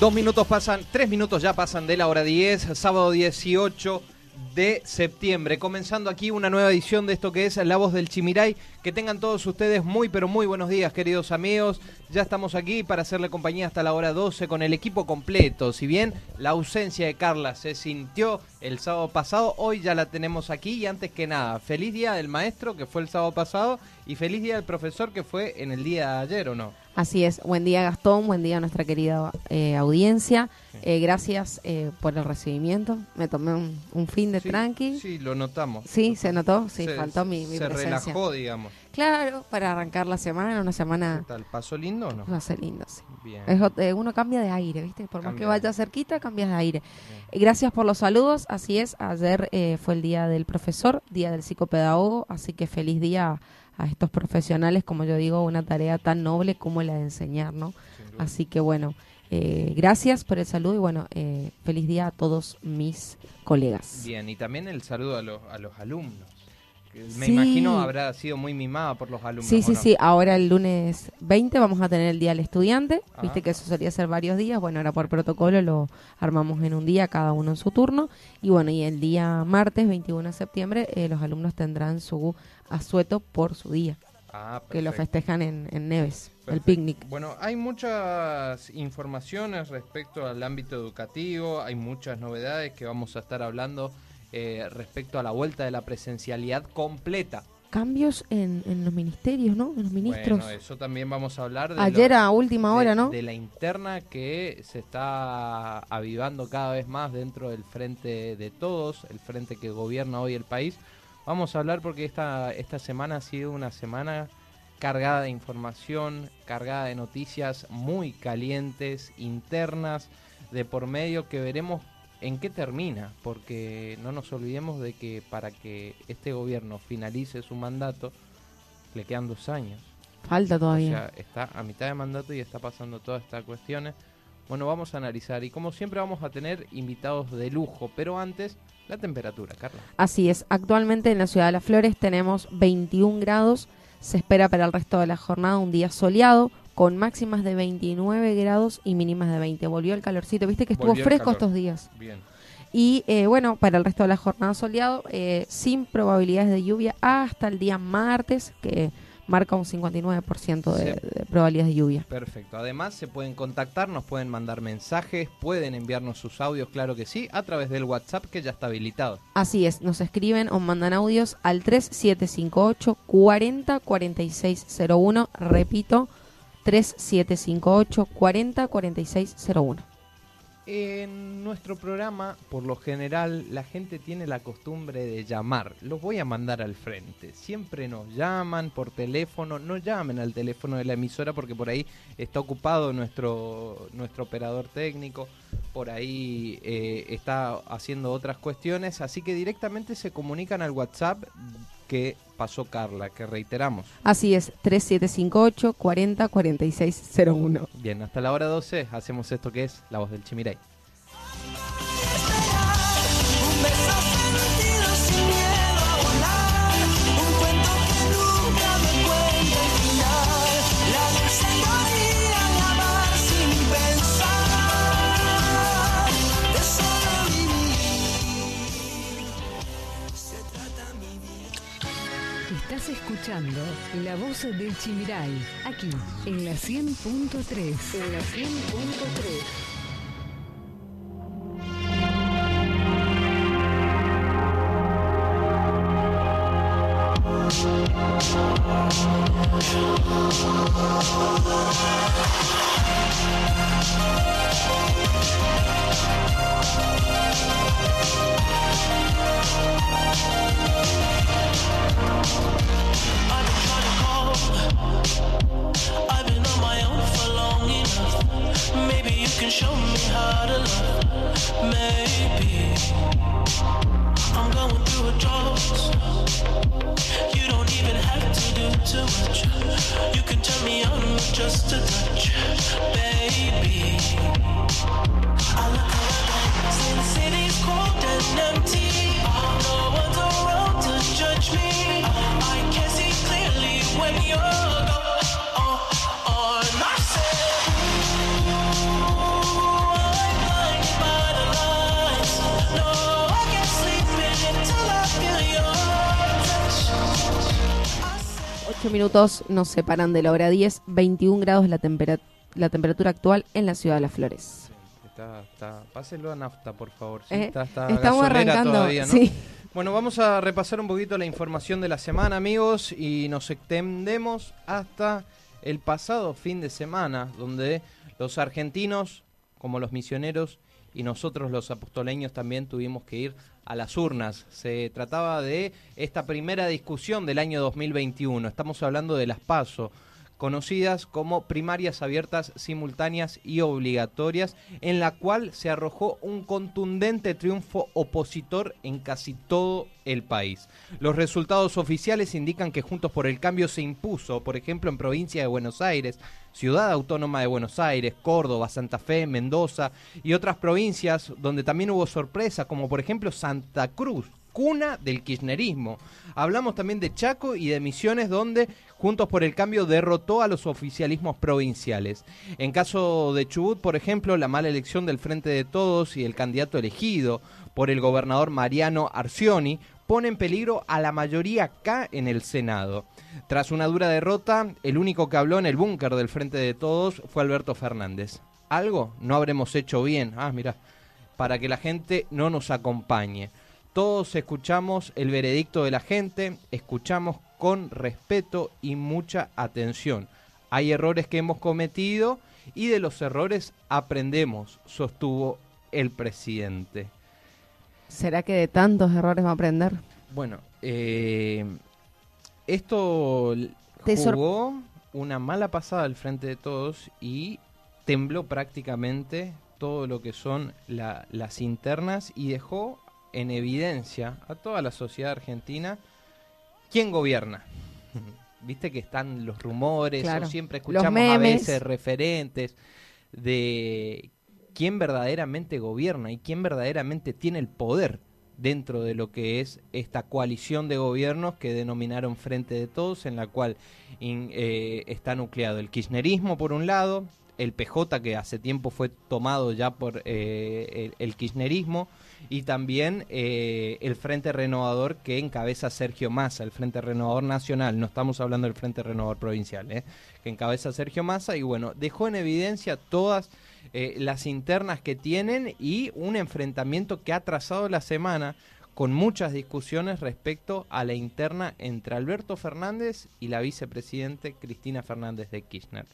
Dos minutos pasan, tres minutos ya pasan de la hora 10, sábado 18 de septiembre. Comenzando aquí una nueva edición de esto que es La Voz del Chimiray. Que tengan todos ustedes muy, pero muy buenos días, queridos amigos. Ya estamos aquí para hacerle compañía hasta la hora 12 con el equipo completo. Si bien la ausencia de Carla se sintió el sábado pasado, hoy ya la tenemos aquí. Y antes que nada, feliz día del maestro que fue el sábado pasado y feliz día del profesor que fue en el día de ayer, ¿o no? Así es, buen día Gastón, buen día a nuestra querida eh, audiencia. Eh, gracias eh, por el recibimiento. Me tomé un, fin de tranqui. Sí, lo notamos. Sí, se notó, sí, faltó mi, mi Se relajó, digamos. Claro, para arrancar la semana, una semana... ¿Qué tal? ¿Pasó lindo o no? Pasó lindo, sí. Bien. uno cambia de aire, ¿viste? Por más que vaya cerquita, cambias de aire. Gracias por los saludos, así es. Ayer fue el día del profesor, día del psicopedagogo, así que feliz día a estos profesionales, como yo digo, una tarea tan noble como la de enseñar, ¿no? Así que bueno, eh, gracias por el saludo y bueno, eh, feliz día a todos mis colegas. Bien, y también el saludo a los, a los alumnos. Me imagino habrá sido muy mimada por los alumnos. Sí, sí, sí. Ahora el lunes 20 vamos a tener el Día del Estudiante. Ah. Viste que eso solía ser varios días. Bueno, ahora por protocolo lo armamos en un día, cada uno en su turno. Y bueno, y el día martes 21 de septiembre eh, los alumnos tendrán su asueto por su día. Ah, que lo festejan en, en Neves, el picnic. Bueno, hay muchas informaciones respecto al ámbito educativo, hay muchas novedades que vamos a estar hablando eh, respecto a la vuelta de la presencialidad completa. Cambios en, los ministerios, ¿no? En los ministros. Bueno, eso también vamos a hablar. De Ayer a última hora, ¿no? De la interna que se está avivando cada vez más dentro del frente de todos, el frente que gobierna hoy el país. Vamos a hablar porque esta, esta semana ha sido una semana cargada de información, cargada de noticias muy calientes, internas, de por medio, que veremos en qué termina, porque no nos olvidemos de que para que este gobierno finalice su mandato, le quedan dos años. Falta todavía. O sea, está a mitad de mandato y está pasando todas estas cuestiones. Bueno, vamos a analizar y como siempre vamos a tener invitados de lujo, pero antes la temperatura, Carla. Así es, actualmente en la ciudad de Las Flores tenemos 21 grados, se espera para el resto de la jornada un día soleado, con máximas de 29 grados y mínimas de 20. Volvió el calorcito, viste que estuvo fresco estos días. Bien. Y eh, bueno, para el resto de la jornada soleado, eh, sin probabilidades de lluvia hasta el día martes, que marca un 59% de, de, probabilidades de lluvia. Perfecto. Además, se pueden contactar, nos pueden mandar mensajes, pueden enviarnos sus audios, claro que sí, a través del WhatsApp que ya está habilitado. Así es, nos escriben o mandan audios al 3758 40 4601. Repito, 3758 40 4601. En nuestro programa, por lo general, la gente tiene la costumbre de llamar. Los voy a mandar al frente. Siempre nos llaman por teléfono. No llamen al teléfono de la emisora porque por ahí está ocupado nuestro, nuestro operador técnico. Por ahí eh, está haciendo otras cuestiones. Así que directamente se comunican al WhatsApp que pasó Carla, que reiteramos. Así es, 3758 40 4601. Bien, hasta la hora 12 hacemos esto que es La Voz del Chimiray. La Voz del Chimirai, aquí en la 100.3. En la minutos nos separan de la hora 10, 21 grados la, la temperatura actual en la ciudad de Las Flores. Está, está, páselo a nafta, por favor. ¿sí? Eh, está, está estamos arrancando, todavía, ¿no? sí. Bueno, vamos a repasar un poquito la información de la semana, amigos, y nos extendemos hasta el pasado fin de semana, donde los argentinos, como los misioneros, y nosotros los apostoleños también tuvimos que ir a las urnas. Se trataba de esta primera discusión del año 2021. Estamos hablando de las PASO, conocidas como primarias abiertas, simultáneas y obligatorias, en la cual se arrojó un contundente triunfo opositor en casi todo el país. Los resultados oficiales indican que Juntos por el Cambio se impuso, por ejemplo, en provincia de Buenos Aires, Ciudad Autónoma de Buenos Aires, Córdoba, Santa Fe, Mendoza y otras provincias donde también hubo sorpresa, como por ejemplo Santa Cruz, cuna del kirchnerismo. Hablamos también de Chaco y de Misiones, donde Juntos por el Cambio derrotó a los oficialismos provinciales. En caso de Chubut, por ejemplo, la mala elección del Frente de Todos y el candidato elegido por el gobernador Mariano Arcioni pone en peligro a la mayoría acá en el Senado. Tras una dura derrota, el único que habló en el búnker del Frente de Todos fue Alberto Fernández. Algo no habremos hecho bien, ah, mira, para que la gente no nos acompañe. Todos escuchamos el veredicto de la gente, escuchamos con respeto y mucha atención. Hay errores que hemos cometido y de los errores aprendemos, sostuvo el presidente. ¿Será que de tantos errores va a aprender? Bueno, eh, esto jugó una mala pasada al frente de todos y tembló prácticamente todo lo que son las internas y dejó en evidencia a toda la sociedad argentina quién gobierna. Viste que están los rumores, o siempre escuchamos a veces referentes de quién verdaderamente gobierna y quién verdaderamente tiene el poder dentro de lo que es esta coalición de gobiernos que denominaron Frente de Todos, en la cual eh, está nucleado el kirchnerismo por un lado, el PJ que hace tiempo fue tomado ya por eh, el, kirchnerismo y también eh, el Frente Renovador que encabeza Sergio Massa, el Frente Renovador Nacional, no estamos hablando del Frente Renovador Provincial, eh, que encabeza Sergio Massa y bueno, dejó en evidencia todas las internas que tienen y un enfrentamiento que ha trazado la semana con muchas discusiones respecto a la interna entre Alberto Fernández y la vicepresidente Cristina Fernández de Kirchner.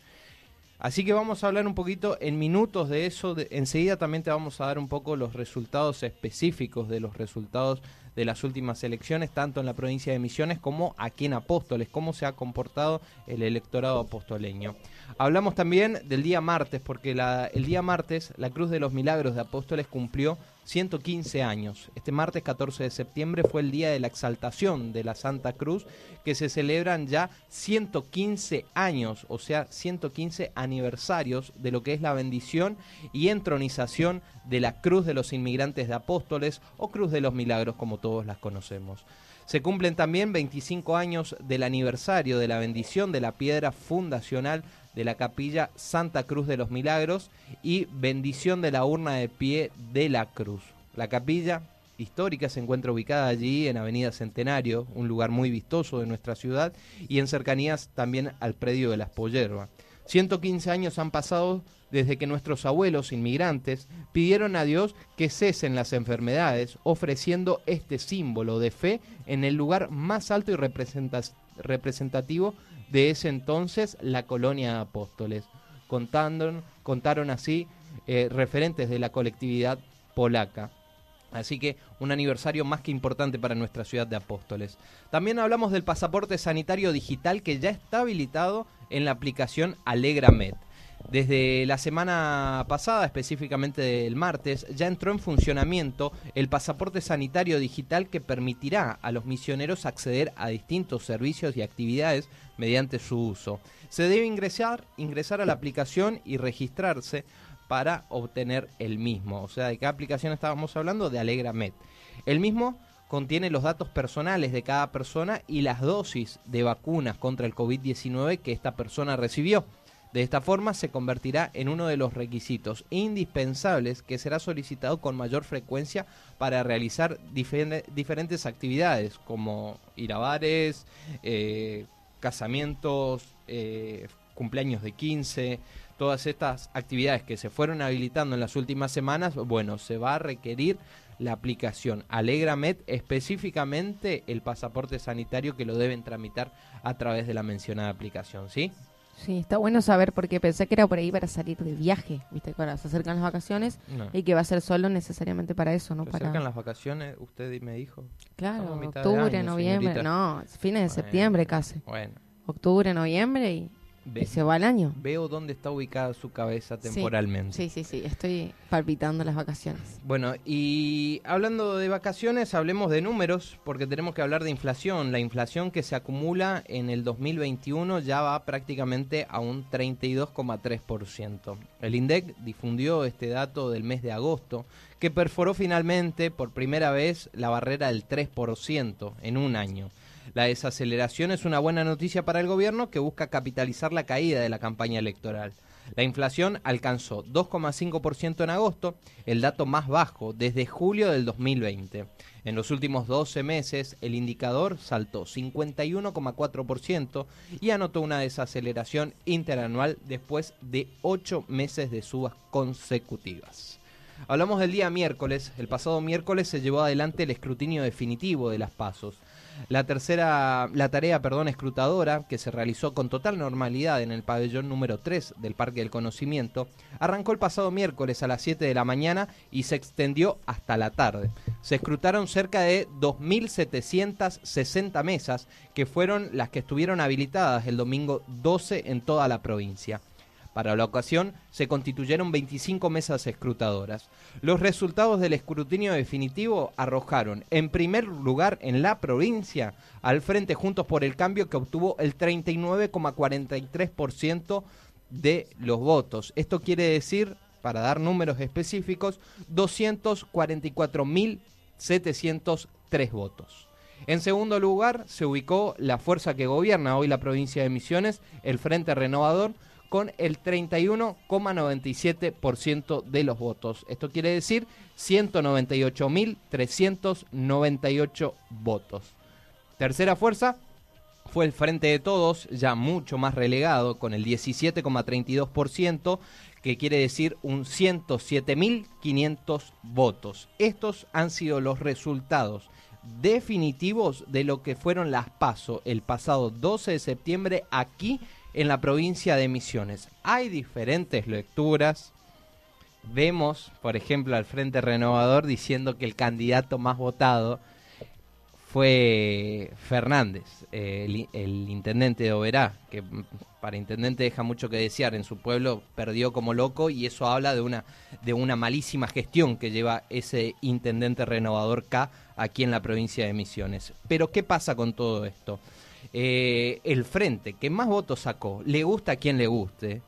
Así que vamos a hablar un poquito en minutos de eso. enseguida también te vamos a dar un poco los resultados específicos de los resultados de las últimas elecciones, tanto en la provincia de Misiones como aquí en Apóstoles, cómo se ha comportado el electorado apostoleño. Hablamos también del día martes, porque el día martes la Cruz de los Milagros de Apóstoles cumplió 115 años. Este martes 14 de septiembre fue el día de la exaltación de la Santa Cruz, que se celebran ya 115 años, o sea, 115 aniversarios de lo que es la bendición y entronización de la Cruz de los Inmigrantes de Apóstoles o Cruz de los Milagros, como todos las conocemos. Se cumplen también 25 años del aniversario de la bendición de la piedra fundacional de la capilla Santa Cruz de los Milagros y bendición de la urna de pie de la cruz. La capilla histórica se encuentra ubicada allí en Avenida Centenario, un lugar muy vistoso de nuestra ciudad, y en cercanías también al predio de las Pollerbas. 115 años han pasado desde que nuestros abuelos inmigrantes pidieron a Dios que cesen las enfermedades, ofreciendo este símbolo de fe en el lugar más alto y representativo de ese entonces la colonia de apóstoles. Contaron, contaron así eh, referentes de la colectividad polaca. Así que un aniversario más que importante para nuestra ciudad de Apóstoles. También hablamos del pasaporte sanitario digital que ya está habilitado en la aplicación AlegraMed. Desde la semana pasada, específicamente el martes, ya entró en funcionamiento el pasaporte sanitario digital que permitirá a los misioneros acceder a distintos servicios y actividades mediante su uso. Se debe ingresar, ingresar a la aplicación y registrarse para obtener el mismo. O sea, ¿de qué aplicación estábamos hablando? De AlegraMed. El mismo contiene los datos personales de cada persona y las dosis de vacunas contra el COVID-19 que esta persona recibió. De esta forma se convertirá en uno de los requisitos indispensables que será solicitado con mayor frecuencia para realizar diferentes actividades como ir a bares, eh, casamientos, eh, cumpleaños de 15, todas estas actividades que se fueron habilitando en las últimas semanas, bueno, se va a requerir la aplicación Alegramed, específicamente el pasaporte sanitario que lo deben tramitar a través de la mencionada aplicación, ¿sí? Sí, está bueno saber porque pensé que era por ahí para salir de viaje, viste, cuando se acercan las vacaciones y que va a ser solo necesariamente para eso, ¿no? Se para... acercan las vacaciones, usted me dijo. Claro, octubre, noviembre, no, fines de septiembre casi. Bueno. Octubre, noviembre y se va el año. Veo dónde está ubicada su cabeza temporalmente. Sí, sí, sí, estoy palpitando las vacaciones. Bueno, y hablando de vacaciones, hablemos de números, porque tenemos que hablar de inflación. La inflación que se acumula en el 2021 ya va prácticamente a un 32,3%. El INDEC difundió este dato del mes de agosto, que perforó finalmente por primera vez la barrera del 3% en un año. La desaceleración es una buena noticia para el gobierno que busca capitalizar la caída de la campaña electoral. La inflación alcanzó 2,5% en agosto, el dato más bajo desde julio del 2020. En los últimos 12 meses, el indicador saltó 51,4% y anotó una desaceleración interanual después de 8 meses de subas consecutivas. Hablamos del día miércoles. El pasado miércoles se llevó adelante el escrutinio definitivo de las pasos. La tercera, la tarea, perdón, escrutadora, que se realizó con total normalidad en el pabellón número 3 del Parque del Conocimiento, arrancó el pasado miércoles a las 7 de la mañana y se extendió hasta la tarde. Se escrutaron cerca de 2.760 mesas, que fueron las que estuvieron habilitadas el domingo 12 en toda la provincia. Para la ocasión se constituyeron 25 mesas escrutadoras. Los resultados del escrutinio definitivo arrojaron, en primer lugar en la provincia, al Frente Juntos por el Cambio que obtuvo el 39,43% de los votos. Esto quiere decir, para dar números específicos, 244.703 votos. En segundo lugar, se ubicó la fuerza que gobierna hoy la provincia de Misiones, el Frente Renovador, con el 31,97% de los votos. Esto quiere decir 198.398 votos. Tercera fuerza fue el Frente de Todos, ya mucho más relegado, con el 17,32%, que quiere decir un 107.500 votos. Estos han sido los resultados definitivos de lo que fueron las PASO el pasado 12 de septiembre aquí en la provincia de Misiones. Hay diferentes lecturas. Vemos, por ejemplo, al Frente Renovador diciendo que el candidato más votado fue Fernández, el, intendente de Oberá, que para intendente deja mucho que desear. En su pueblo perdió como loco y eso habla de una, de una malísima gestión que lleva ese intendente renovador K aquí en la provincia de Misiones. Pero ¿qué pasa con todo esto? Eh, el frente que más votos sacó, le gusta a quien le guste,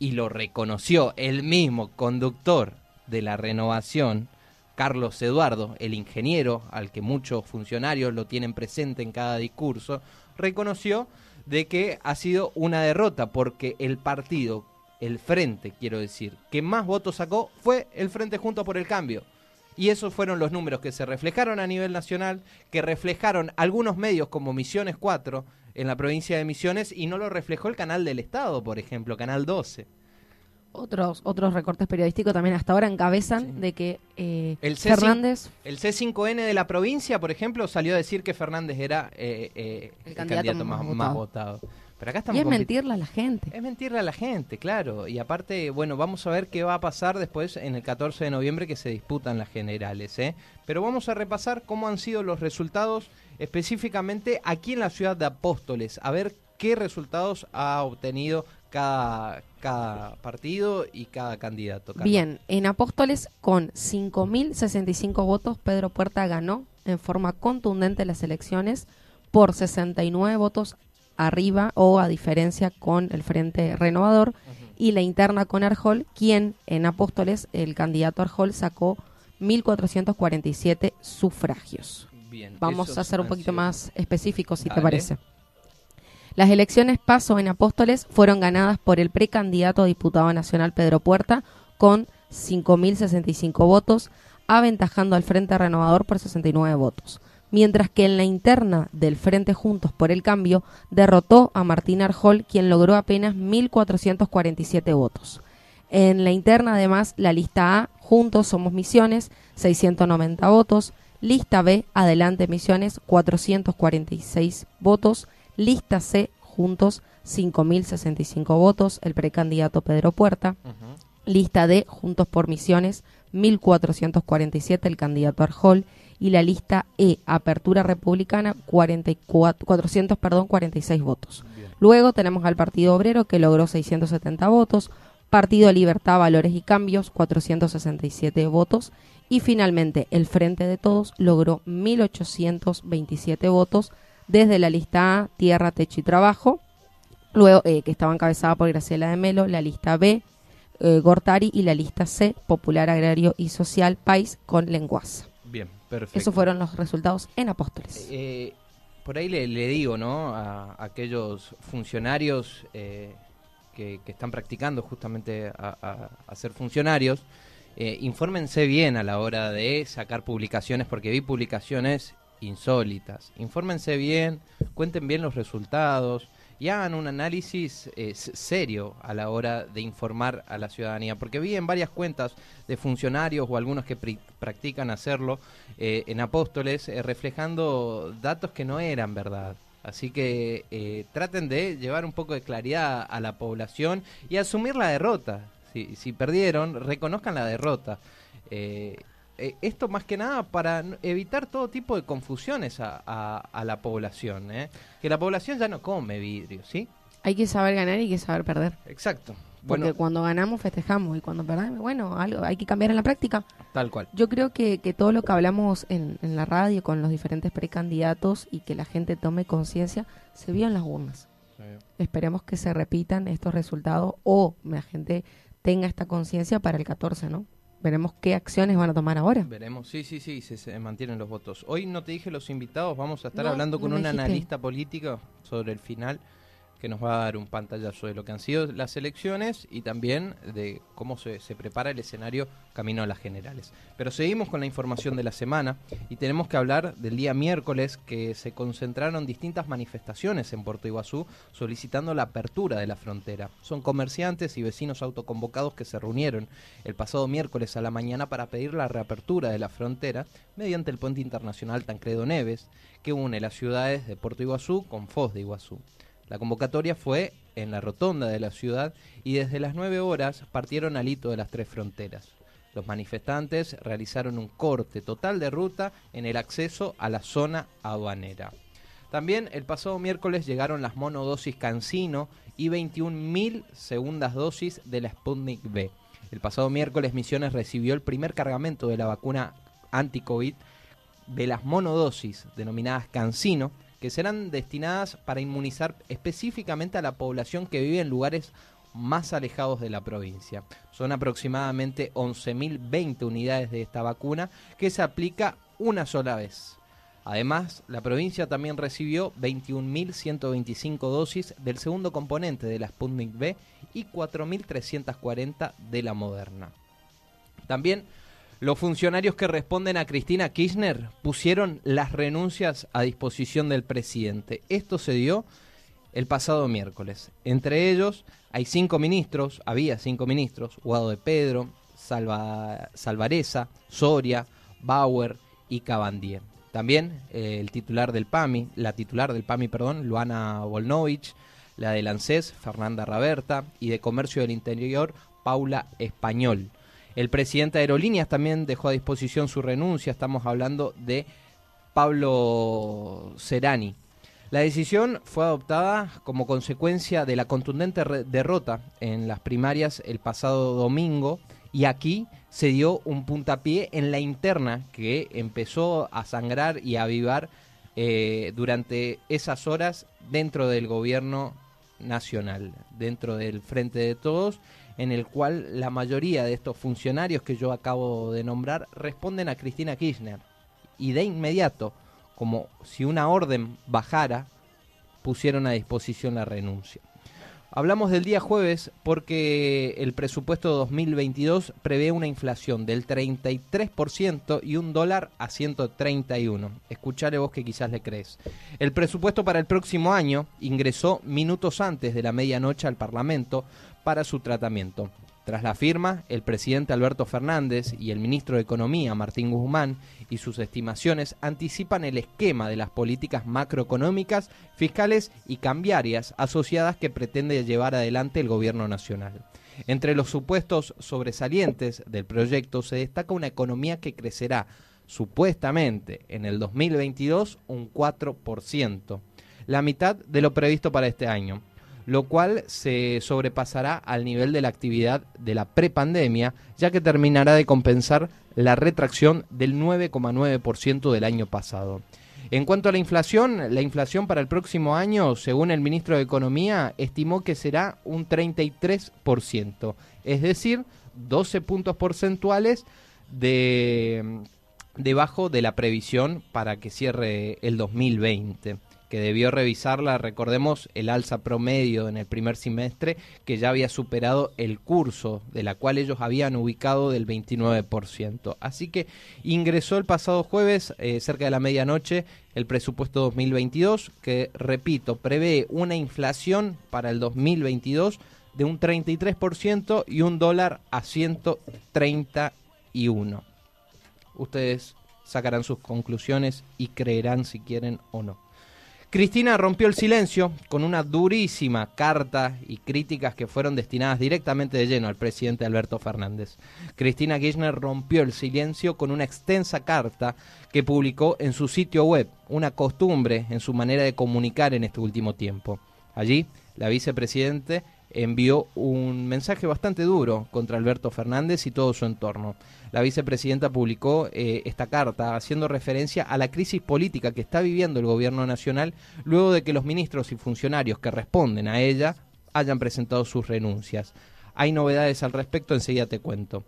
y lo reconoció el mismo conductor de la renovación, Carlos Eduardo, el ingeniero, al que muchos funcionarios lo tienen presente en cada discurso, reconoció de que ha sido una derrota porque el partido, el frente, quiero decir, que más votos sacó fue el Frente Junto por el Cambio. Y esos fueron los números que se reflejaron a nivel nacional, que reflejaron algunos medios como Misiones 4 en la provincia de Misiones y no lo reflejó el canal del Estado, por ejemplo, Canal 12. Otros, otros recortes periodísticos también hasta ahora encabezan de que eh, el Fernández... El C5N de la provincia, por ejemplo, salió a decir que Fernández era eh, eh, el, candidato, más, votado y es mentirle a la gente. Es mentirle a la gente, claro. Y aparte, bueno, vamos a ver qué va a pasar después en el 14 de noviembre que se disputan las generales. ¿eh? Pero vamos a repasar cómo han sido los resultados específicamente aquí en la ciudad de Apóstoles. A ver qué resultados ha obtenido cada, cada partido y cada candidato. Bien, en Apóstoles con 5.065 votos, Pedro Puerta ganó en forma contundente las elecciones por 69 votos arriba o a diferencia con el Frente Renovador y la interna con Arjol, quien en Apóstoles, el candidato Arjol, sacó 1.447 sufragios. Vamos a ser un poquito más específicos, si te parece. Las elecciones paso en Apóstoles fueron ganadas por el precandidato a diputado nacional Pedro Puerta con 5.065 votos, aventajando al Frente Renovador por 69 votos. Mientras que en la interna del Frente Juntos por el Cambio derrotó a Martín Arjol, quien logró apenas 1.447 votos. En la interna, además, la lista A, Juntos Somos Misiones, 690 votos, lista B, Adelante Misiones, 446 votos, lista C, Juntos, 5.065 votos, el precandidato Pedro Puerta, lista D, Juntos por Misiones, 1.447, el candidato Arjol, y la lista E, Apertura Republicana, 44, 400, perdón, 46 votos. Luego tenemos al Partido Obrero, que logró 670 votos, Partido Libertad, Valores y Cambios, 467 votos. Y finalmente, el Frente de Todos logró 1.827 votos desde la lista A, Tierra, Techo y Trabajo, luego eh, que estaba encabezada por Graciela de Melo, la lista B, eh, Gortari y la lista C, Popular Agrario y Social, País con Lenguaza. Perfecto. Esos fueron los resultados en Apóstoles. Eh, por ahí le, digo, ¿no? A, aquellos funcionarios que, están practicando justamente a, ser funcionarios, eh, infórmense bien a la hora de sacar publicaciones, porque vi publicaciones insólitas. Infórmense bien, cuenten bien los resultados y hagan un análisis eh, serio a la hora de informar a la ciudadanía, porque vi en varias cuentas de funcionarios o algunos que practican hacerlo eh, en Apóstoles reflejando datos que no eran verdad. Así que eh, traten de llevar un poco de claridad a la población y asumir la derrota. Si, si perdieron, reconozcan la derrota. Eh, eh, esto más que nada para evitar todo tipo de confusiones a, a, la población. Que la población ya no come vidrio, ¿sí? Hay que saber ganar y hay que saber perder. Exacto. Porque cuando ganamos festejamos y cuando perdemos, bueno, algo hay que cambiar en la práctica. Tal cual. Yo creo que, que todo lo que hablamos en, en la radio con los diferentes precandidatos y que la gente tome conciencia se vio en las urnas. Esperemos que se repitan estos resultados o la gente tenga esta conciencia para el 14, ¿no? Veremos qué acciones van a tomar ahora. Veremos, sí, sí, sí, se, mantienen los votos. Hoy no te dije los invitados, vamos a estar hablando con un analista político sobre el final que nos va a dar un pantallazo de lo que han sido las elecciones y también de cómo se, prepara el escenario camino a las generales. Pero seguimos con la información de la semana y tenemos que hablar del día miércoles que se concentraron distintas manifestaciones en Puerto Iguazú solicitando la apertura de la frontera. Son comerciantes y vecinos autoconvocados que se reunieron el pasado miércoles a la mañana para pedir la reapertura de la frontera mediante el puente internacional Tancredo Neves que une las ciudades de Puerto Iguazú con Foz de Iguazú. La convocatoria fue en la rotonda de la ciudad y desde las 9 horas partieron al hito de las tres fronteras. Los manifestantes realizaron un corte total de ruta en el acceso a la zona aduanera. También el pasado miércoles llegaron las monodosis Cancino y 21.000 segundas dosis de la Sputnik B. El pasado miércoles Misiones recibió el primer cargamento de la vacuna anti-COVID de las monodosis denominadas Cancino que serán destinadas para inmunizar específicamente a la población que vive en lugares más alejados de la provincia. Son aproximadamente 11.020 unidades de esta vacuna que se aplica una sola vez. Además, la provincia también recibió 21.125 dosis del segundo componente de la Sputnik B y 4.340 de la Moderna. También los funcionarios que responden a Cristina Kirchner pusieron las renuncias a disposición del presidente. Esto se dio el pasado miércoles. Entre ellos hay cinco ministros, había cinco ministros, Guado de Pedro, Salva, Salvareza, Soria, Bauer y Cabandier. También eh, el titular del PAMI, la titular del PAMI, perdón, Luana Volnovich, la de ANSES, Fernanda Raberta, y de Comercio del Interior, Paula Español. El presidente de Aerolíneas también dejó a disposición su renuncia. Estamos hablando de Pablo Serani. La decisión fue adoptada como consecuencia de la contundente derrota en las primarias el pasado domingo y aquí se dio un puntapié en la interna que empezó a sangrar y a avivar eh, durante esas horas dentro del gobierno nacional, dentro del Frente de Todos en el cual la mayoría de estos funcionarios que yo acabo de nombrar responden a Cristina Kirchner. Y de inmediato, como si una orden bajara, pusieron a disposición la renuncia. Hablamos del día jueves porque el presupuesto 2022 prevé una inflación del 33% y un dólar a 131. Escuchale vos que quizás le crees. El presupuesto para el próximo año ingresó minutos antes de la medianoche al Parlamento para su tratamiento. Tras la firma, el presidente Alberto Fernández y el ministro de Economía, Martín Guzmán, y sus estimaciones anticipan el esquema de las políticas macroeconómicas, fiscales y cambiarias asociadas que pretende llevar adelante el gobierno nacional. Entre los supuestos sobresalientes del proyecto se destaca una economía que crecerá supuestamente en el 2022 un 4%, la mitad de lo previsto para este año lo cual se sobrepasará al nivel de la actividad de la prepandemia, ya que terminará de compensar la retracción del 9,9% del año pasado. En cuanto a la inflación, la inflación para el próximo año, según el ministro de Economía, estimó que será un 33%, es decir, 12 puntos porcentuales de debajo de la previsión para que cierre el 2020 que debió revisarla, recordemos el alza promedio en el primer semestre que ya había superado el curso de la cual ellos habían ubicado del 29%. Así que ingresó el pasado jueves, eh, cerca de la medianoche, el presupuesto 2022 que, repito, prevé una inflación para el 2022 de un 33% y un dólar a 131. Ustedes sacarán sus conclusiones y creerán si quieren o no. Cristina rompió el silencio con una durísima carta y críticas que fueron destinadas directamente de lleno al presidente Alberto Fernández. Cristina Kirchner rompió el silencio con una extensa carta que publicó en su sitio web, una costumbre en su manera de comunicar en este último tiempo. Allí, la vicepresidente envió un mensaje bastante duro contra Alberto Fernández y todo su entorno. La vicepresidenta publicó eh, esta carta haciendo referencia a la crisis política que está viviendo el gobierno nacional luego de que los ministros y funcionarios que responden a ella hayan presentado sus renuncias. Hay novedades al respecto, enseguida te cuento.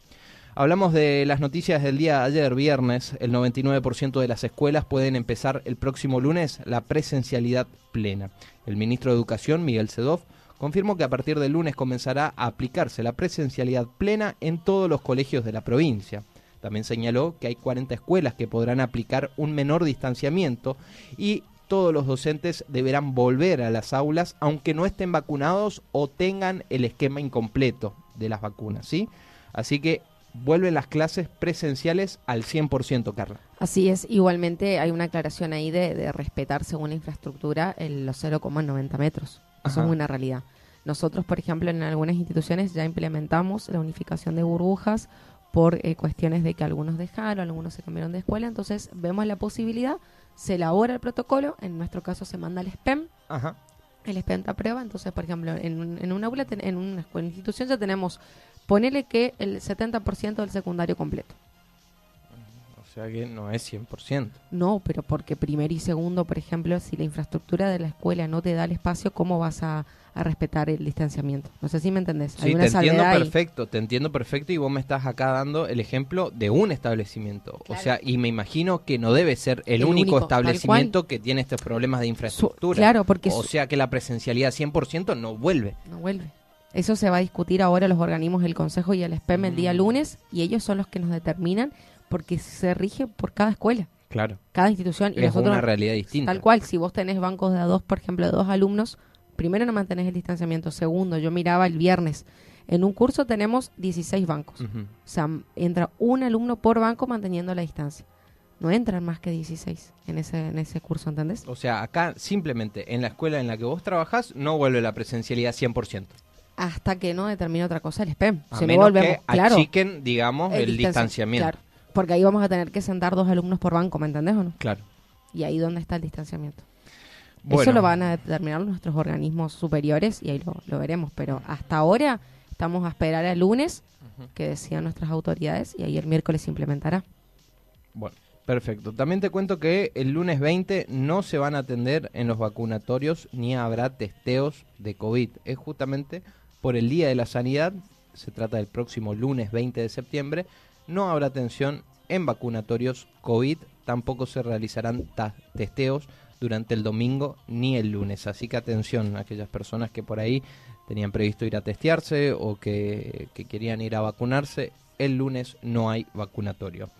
Hablamos de las noticias del día de ayer, viernes. El 99% de las escuelas pueden empezar el próximo lunes la presencialidad plena. El ministro de Educación, Miguel Sedov, confirmó que a partir del lunes comenzará a aplicarse la presencialidad plena en todos los colegios de la provincia. También señaló que hay 40 escuelas que podrán aplicar un menor distanciamiento y todos los docentes deberán volver a las aulas aunque no estén vacunados o tengan el esquema incompleto de las vacunas, ¿sí? Así que vuelven las clases presenciales al 100%, Carla. Así es, igualmente hay una aclaración ahí de, respetar según la infraestructura el, los 0,90 metros. Eso es una realidad. Nosotros, por ejemplo, en algunas instituciones ya implementamos la unificación de burbujas por eh, cuestiones de que algunos dejaron, algunos se cambiaron de escuela, entonces vemos la posibilidad, se elabora el protocolo, en nuestro caso se manda el SPEM, el SPEM te aprueba, entonces, por ejemplo, en, en una aula, en una institución ya tenemos, ponele que el 70% del secundario completo. O sea que no es 100%. No, pero porque primero y segundo, por ejemplo, si la infraestructura de la escuela no te da el espacio, ¿cómo vas a, respetar el distanciamiento? No sé si me entendés. Sí, te entiendo perfecto, te entiendo perfecto y vos me estás acá dando el ejemplo de un establecimiento. O sea, y me imagino que no debe ser el, único, establecimiento que tiene estos problemas de infraestructura. claro, porque... O sea que la presencialidad 100% no vuelve. No vuelve. Eso se va a discutir ahora los organismos del Consejo y el SPEM el día mm. lunes y ellos son los que nos determinan porque se rige por cada escuela. Claro. Cada institución. Y es una realidad distinta. Tal cual, si vos tenés bancos de a dos, por ejemplo, de dos alumnos, primero no mantenés el distanciamiento. Segundo, yo miraba el viernes, en un curso tenemos 16 bancos. O sea, entra un alumno por banco manteniendo la distancia. No entran más que 16 en ese, en ese curso, ¿entendés? O sea, acá simplemente en la escuela en la que vos trabajás no vuelve la presencialidad 100% hasta que no determine otra cosa el SPEM. A Se menos que achiquen, digamos, el, distanciamiento. Porque ahí vamos a tener que sentar dos alumnos por banco, ¿me entendés o no? Claro. Y ahí dónde está el distanciamiento. Eso lo van a determinar nuestros organismos superiores y ahí lo, veremos. Pero hasta ahora estamos a esperar el lunes que decían nuestras autoridades y ahí el miércoles se implementará. Bueno, perfecto. También te cuento que el lunes 20 no se van a atender en los vacunatorios ni habrá testeos de COVID. Es justamente por el Día de la Sanidad, se trata del próximo lunes 20 de septiembre, no habrá atención en vacunatorios COVID, tampoco se realizarán testeos durante el domingo ni el lunes. Así que atención a aquellas personas que por ahí tenían previsto ir a testearse o que, que querían ir a vacunarse. El lunes no hay vacunatorio.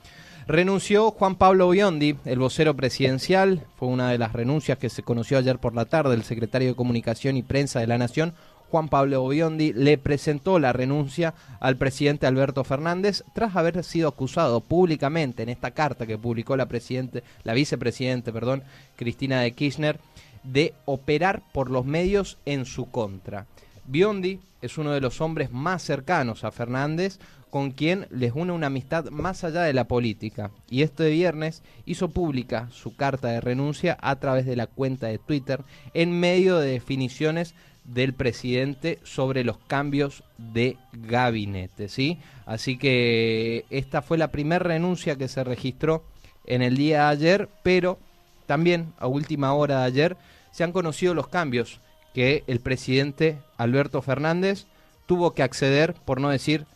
Renunció Juan Pablo Biondi, el vocero presidencial. Fue una de las renuncias que se conoció ayer por la tarde. El secretario de Comunicación y Prensa de la Nación, Juan Pablo Biondi, le presentó la renuncia al presidente Alberto Fernández tras haber sido acusado públicamente en esta carta que publicó la, presidente, la vicepresidente perdón, Cristina de Kirchner de operar por los medios en su contra. Biondi es uno de los hombres más cercanos a Fernández, con quien les une una amistad más allá de la política. Y este viernes hizo pública su carta de renuncia a través de la cuenta de Twitter en medio de definiciones del presidente sobre los cambios de gabinete, ¿sí? Así que esta fue la primera renuncia que se registró en el día de ayer, pero también a última hora de ayer se han conocido los cambios que el presidente Alberto Fernández tuvo que acceder, por no decir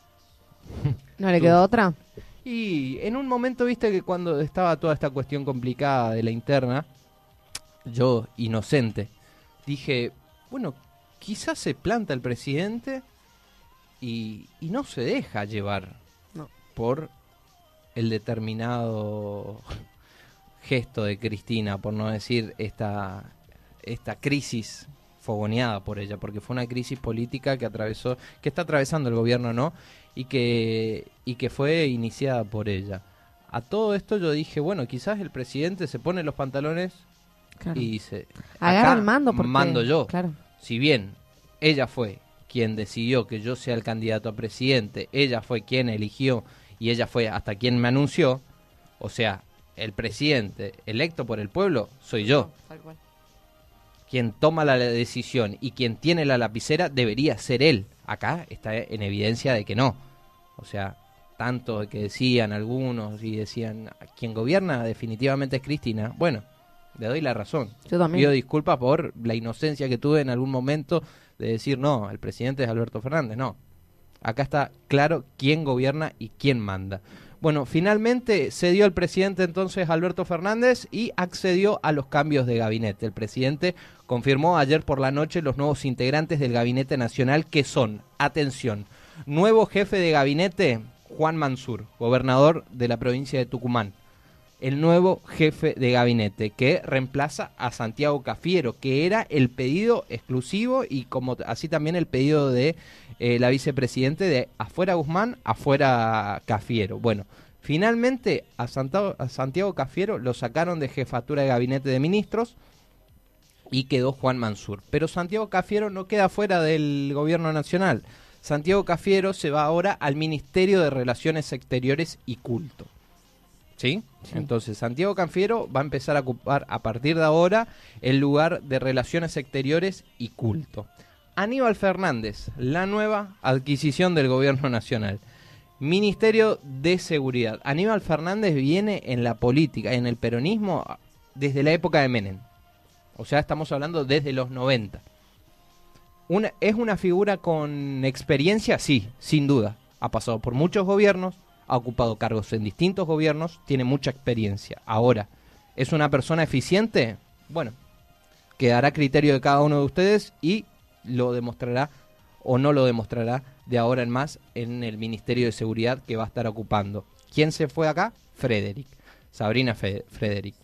¿No le quedó otra? Y en un momento, viste que cuando estaba toda esta cuestión complicada de la interna, yo, inocente, dije, bueno, quizás se planta el presidente y, no se deja llevar por el determinado gesto de Cristina, por no decir esta, esta crisis fogoneada por ella, porque fue una crisis política que atravesó, que está atravesando el gobierno, ¿no? y que, y que fue iniciada por ella. A todo esto yo dije, bueno, quizás el presidente se pone los pantalones y dice, agarra el mando porque, mando yo. Claro. Si bien ella fue quien decidió que yo sea el candidato a presidente, ella fue quien eligió y ella fue hasta quien me anunció, o sea, el presidente electo por el pueblo soy yo. Quien toma la decisión y quien tiene la lapicera debería ser él. Acá está en evidencia de que no. O sea, tanto que decían algunos y decían, quien gobierna definitivamente es Cristina. Bueno, le doy la razón. Yo también. Pido disculpas por la inocencia que tuve en algún momento de decir, no, el presidente es Alberto Fernández. No. Acá está claro quién gobierna y quién manda. Bueno, finalmente cedió el presidente entonces Alberto Fernández y accedió a los cambios de gabinete. El presidente confirmó ayer por la noche los nuevos integrantes del gabinete nacional que son, atención, Nuevo jefe de gabinete, Juan Mansur, gobernador de la provincia de Tucumán. El nuevo jefe de gabinete que reemplaza a Santiago Cafiero, que era el pedido exclusivo y como así también el pedido de eh, la vicepresidente de afuera Guzmán, afuera Cafiero. Bueno, finalmente a Santiago, a Santiago Cafiero lo sacaron de jefatura de gabinete de ministros y quedó Juan Mansur. Pero Santiago Cafiero no queda fuera del gobierno nacional. Santiago Cafiero se va ahora al Ministerio de Relaciones Exteriores y Culto. ¿Sí? Entonces, Santiago Cafiero va a empezar a ocupar a partir de ahora el lugar de Relaciones Exteriores y Culto. Aníbal Fernández, la nueva adquisición del Gobierno Nacional. Ministerio de Seguridad. Aníbal Fernández viene en la política, en el peronismo, desde la época de Menem. O sea, estamos hablando desde los 90. ¿Es una figura con experiencia? Sí, sin duda. Ha pasado por muchos gobiernos, ha ocupado cargos en distintos gobiernos, tiene mucha experiencia. Ahora, ¿es una persona eficiente? Bueno, quedará a criterio de cada uno de ustedes y lo demostrará o no lo demostrará de ahora en más en el Ministerio de Seguridad que va a estar ocupando. ¿Quién se fue acá? Frederick. Sabrina Frederick.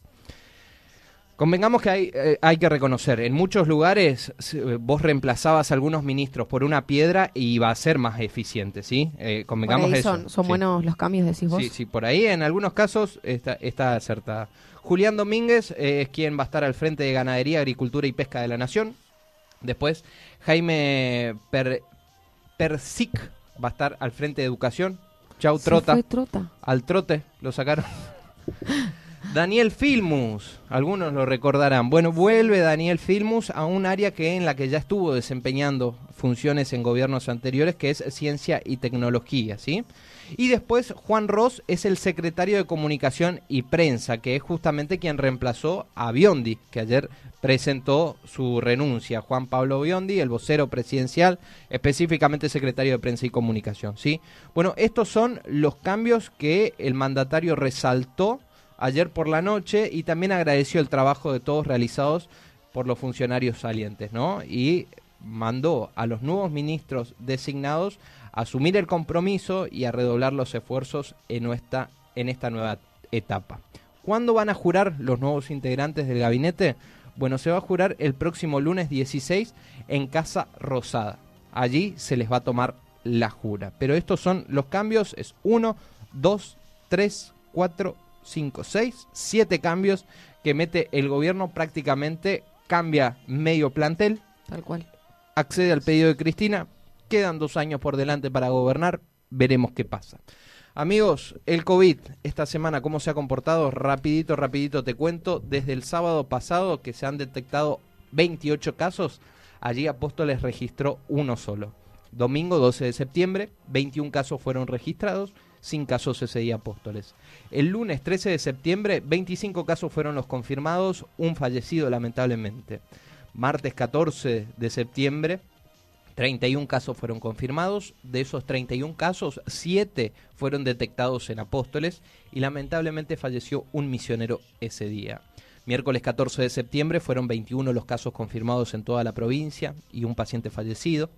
Convengamos que hay, eh, hay que reconocer, en muchos lugares eh, vos reemplazabas a algunos ministros por una piedra y iba a ser más eficiente, ¿sí? Eh, convengamos Son, son buenos los cambios, decís vos. Sí, sí, por ahí en algunos casos está, está acertada. Julián Domínguez es quien va a estar al frente de Ganadería, Agricultura y Pesca de la Nación. Después, Jaime Persic va a estar al frente de Educación. Chau, Trota. trota. Al trote lo sacaron. Daniel Filmus, algunos lo recordarán. Bueno, vuelve Daniel Filmus a un área que en la que ya estuvo desempeñando funciones en gobiernos anteriores, que es ciencia y tecnología, ¿sí? Y después Juan Ross es el secretario de Comunicación y Prensa, que es justamente quien reemplazó a Biondi, que ayer presentó su renuncia. Juan Pablo Biondi, el vocero presidencial, específicamente secretario de Prensa y Comunicación, ¿sí? Bueno, estos son los cambios que el mandatario resaltó ayer por la noche y también agradeció el trabajo de todos realizados por los funcionarios salientes, ¿no? Y mandó a los nuevos ministros designados a asumir el compromiso y a redoblar los esfuerzos en esta, en esta nueva etapa. ¿Cuándo van a jurar los nuevos integrantes del gabinete? Bueno, se va a jurar el próximo lunes 16 en Casa Rosada. Allí se les va a tomar la jura. Pero estos son los cambios, es 1, 2, 3, 4, 5, 6, 7 cambios que mete el gobierno prácticamente, cambia medio plantel. Tal cual. Accede al pedido de Cristina, quedan dos años por delante para gobernar, veremos qué pasa. Amigos, el COVID esta semana, ¿cómo se ha comportado? Rapidito, rapidito te cuento. Desde el sábado pasado que se han detectado 28 casos, allí Apóstoles registró uno solo. Domingo 12 de septiembre, 21 casos fueron registrados, sin casos ese día Apóstoles. El lunes 13 de septiembre, 25 casos fueron los confirmados, un fallecido lamentablemente. Martes 14 de septiembre, 31 casos fueron confirmados, de esos 31 casos, 7 fueron detectados en Apóstoles y lamentablemente falleció un misionero ese día. Miércoles 14 de septiembre fueron 21 los casos confirmados en toda la provincia y un paciente fallecido.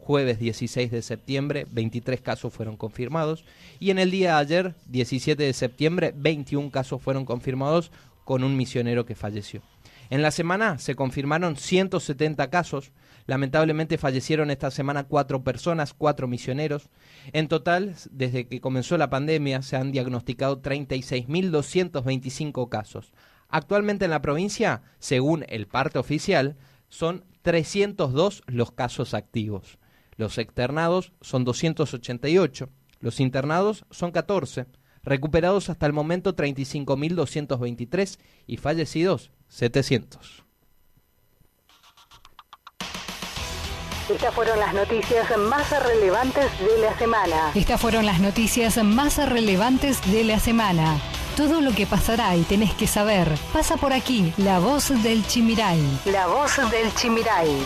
Jueves 16 de septiembre, 23 casos fueron confirmados. Y en el día de ayer, 17 de septiembre, 21 casos fueron confirmados con un misionero que falleció. En la semana se confirmaron 170 casos, Lamentablemente fallecieron esta semana cuatro personas, cuatro misioneros. En total, desde que comenzó la pandemia, se han diagnosticado 36.225 casos. Actualmente en la provincia, según el parte oficial, son 302 los casos activos. Los externados son 288, los internados son 14, recuperados hasta el momento 35.223 y fallecidos 700. Estas fueron las noticias más relevantes de la semana. Estas fueron las noticias más relevantes de la semana. Todo lo que pasará y tenés que saber pasa por aquí. La voz del Chimiray. La voz del Chimiray.